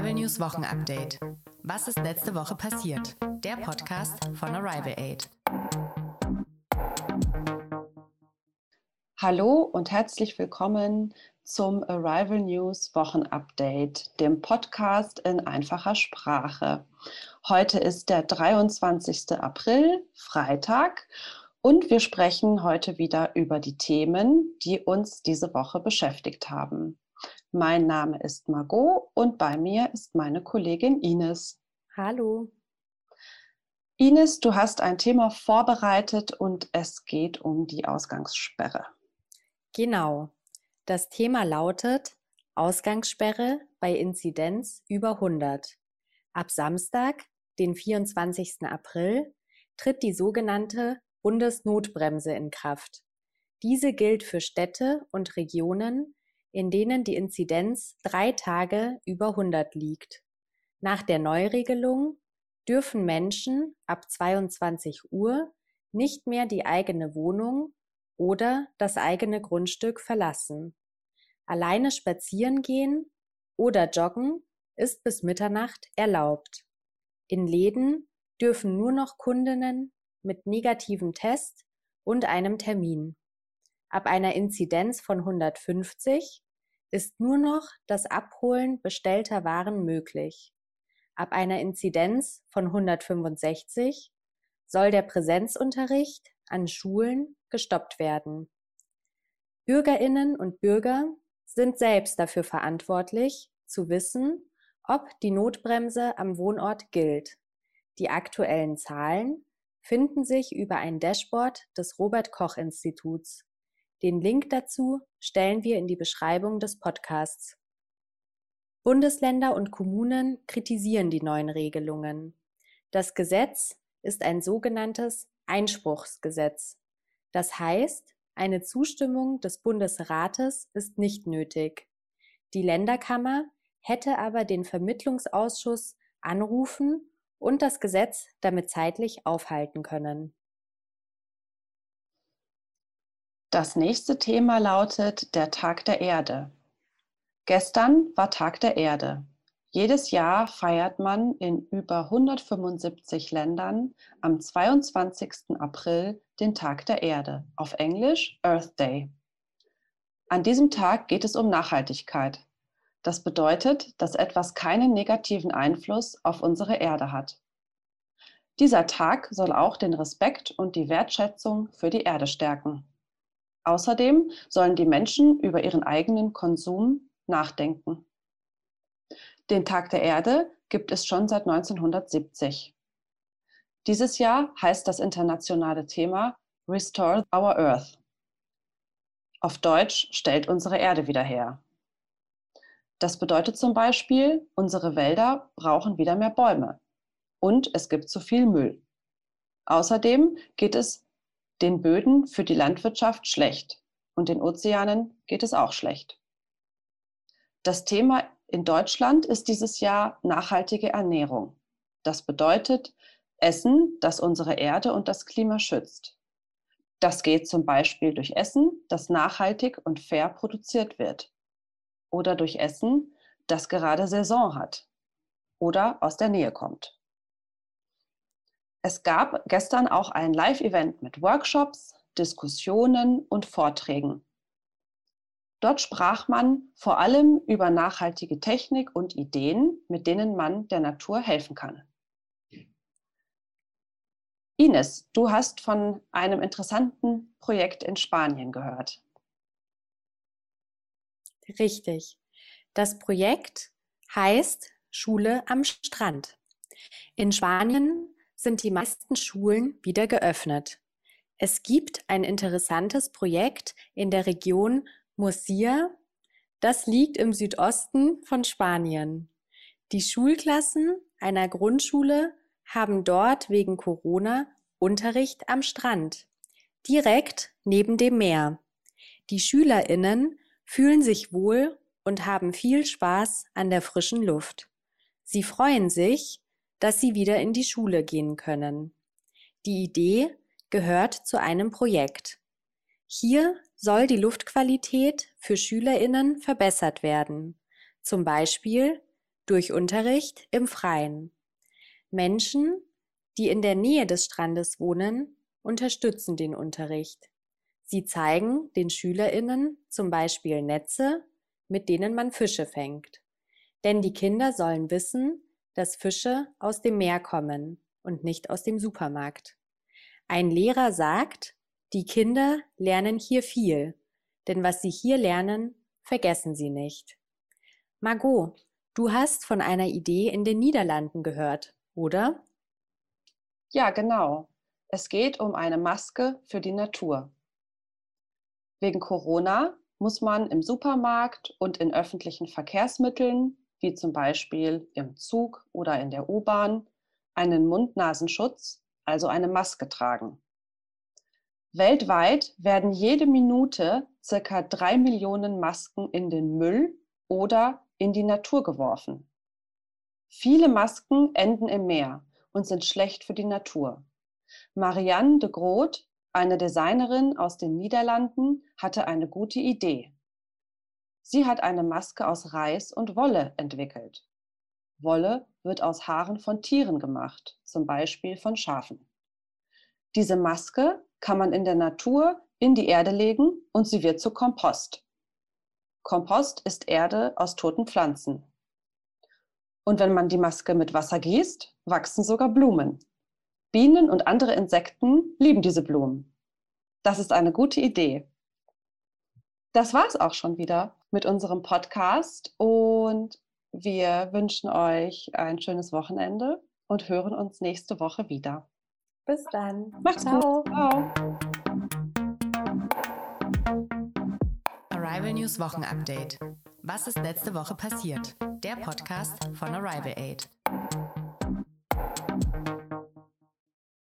Arrival News Wochenupdate. Was ist letzte Woche passiert? Der Podcast von Arrival Aid. Hallo und herzlich willkommen zum Arrival News Wochenupdate, dem Podcast in einfacher Sprache. Heute ist der 23. April, Freitag, und wir sprechen heute wieder über die Themen, die uns diese Woche beschäftigt haben. Mein Name ist Margot und bei mir ist meine Kollegin Ines. Hallo. Ines, du hast ein Thema vorbereitet und es geht um die Ausgangssperre. Genau. Das Thema lautet Ausgangssperre bei Inzidenz über 100. Ab Samstag, den 24. April, tritt die sogenannte Bundesnotbremse in Kraft. Diese gilt für Städte und Regionen, in denen die Inzidenz drei Tage über 100 liegt. Nach der Neuregelung dürfen Menschen ab 22 Uhr nicht mehr die eigene Wohnung oder das eigene Grundstück verlassen. Alleine spazieren gehen oder joggen ist bis Mitternacht erlaubt. In Läden dürfen nur noch Kundinnen mit negativem Test und einem Termin. Ab einer Inzidenz von 150 ist nur noch das Abholen bestellter Waren möglich. Ab einer Inzidenz von 165 soll der Präsenzunterricht an Schulen gestoppt werden. Bürgerinnen und Bürger sind selbst dafür verantwortlich, zu wissen, ob die Notbremse am Wohnort gilt. Die aktuellen Zahlen finden sich über ein Dashboard des Robert Koch Instituts. Den Link dazu stellen wir in die Beschreibung des Podcasts. Bundesländer und Kommunen kritisieren die neuen Regelungen. Das Gesetz ist ein sogenanntes Einspruchsgesetz. Das heißt, eine Zustimmung des Bundesrates ist nicht nötig. Die Länderkammer hätte aber den Vermittlungsausschuss anrufen und das Gesetz damit zeitlich aufhalten können. Das nächste Thema lautet der Tag der Erde. Gestern war Tag der Erde. Jedes Jahr feiert man in über 175 Ländern am 22. April den Tag der Erde, auf Englisch Earth Day. An diesem Tag geht es um Nachhaltigkeit. Das bedeutet, dass etwas keinen negativen Einfluss auf unsere Erde hat. Dieser Tag soll auch den Respekt und die Wertschätzung für die Erde stärken. Außerdem sollen die Menschen über ihren eigenen Konsum nachdenken. Den Tag der Erde gibt es schon seit 1970. Dieses Jahr heißt das internationale Thema Restore Our Earth. Auf Deutsch stellt unsere Erde wieder her. Das bedeutet zum Beispiel, unsere Wälder brauchen wieder mehr Bäume und es gibt zu viel Müll. Außerdem geht es den Böden für die Landwirtschaft schlecht und den Ozeanen geht es auch schlecht. Das Thema in Deutschland ist dieses Jahr nachhaltige Ernährung. Das bedeutet Essen, das unsere Erde und das Klima schützt. Das geht zum Beispiel durch Essen, das nachhaltig und fair produziert wird. Oder durch Essen, das gerade Saison hat oder aus der Nähe kommt. Es gab gestern auch ein Live-Event mit Workshops, Diskussionen und Vorträgen. Dort sprach man vor allem über nachhaltige Technik und Ideen, mit denen man der Natur helfen kann. Ines, du hast von einem interessanten Projekt in Spanien gehört. Richtig. Das Projekt heißt Schule am Strand. In Spanien sind die meisten Schulen wieder geöffnet. Es gibt ein interessantes Projekt in der Region Murcia. Das liegt im Südosten von Spanien. Die Schulklassen einer Grundschule haben dort wegen Corona Unterricht am Strand, direkt neben dem Meer. Die Schülerinnen fühlen sich wohl und haben viel Spaß an der frischen Luft. Sie freuen sich, dass sie wieder in die Schule gehen können. Die Idee gehört zu einem Projekt. Hier soll die Luftqualität für Schülerinnen verbessert werden, zum Beispiel durch Unterricht im Freien. Menschen, die in der Nähe des Strandes wohnen, unterstützen den Unterricht. Sie zeigen den Schülerinnen zum Beispiel Netze, mit denen man Fische fängt. Denn die Kinder sollen wissen, dass Fische aus dem Meer kommen und nicht aus dem Supermarkt. Ein Lehrer sagt, die Kinder lernen hier viel, denn was sie hier lernen, vergessen sie nicht. Margot, du hast von einer Idee in den Niederlanden gehört, oder? Ja, genau. Es geht um eine Maske für die Natur. Wegen Corona muss man im Supermarkt und in öffentlichen Verkehrsmitteln, wie zum Beispiel im Zug oder in der U-Bahn, einen Mund-Nasenschutz, also eine Maske tragen. Weltweit werden jede Minute circa drei Millionen Masken in den Müll oder in die Natur geworfen. Viele Masken enden im Meer und sind schlecht für die Natur. Marianne de Groot, eine Designerin aus den Niederlanden, hatte eine gute Idee. Sie hat eine Maske aus Reis und Wolle entwickelt. Wolle wird aus Haaren von Tieren gemacht, zum Beispiel von Schafen. Diese Maske kann man in der Natur in die Erde legen und sie wird zu Kompost. Kompost ist Erde aus toten Pflanzen. Und wenn man die Maske mit Wasser gießt, wachsen sogar Blumen. Bienen und andere Insekten lieben diese Blumen. Das ist eine gute Idee. Das war es auch schon wieder mit unserem Podcast und wir wünschen euch ein schönes Wochenende und hören uns nächste Woche wieder. Bis dann. Macht's Ciao. gut. Ciao. Arrival News Wochenupdate. Was ist letzte Woche passiert? Der Podcast von Arrival Aid.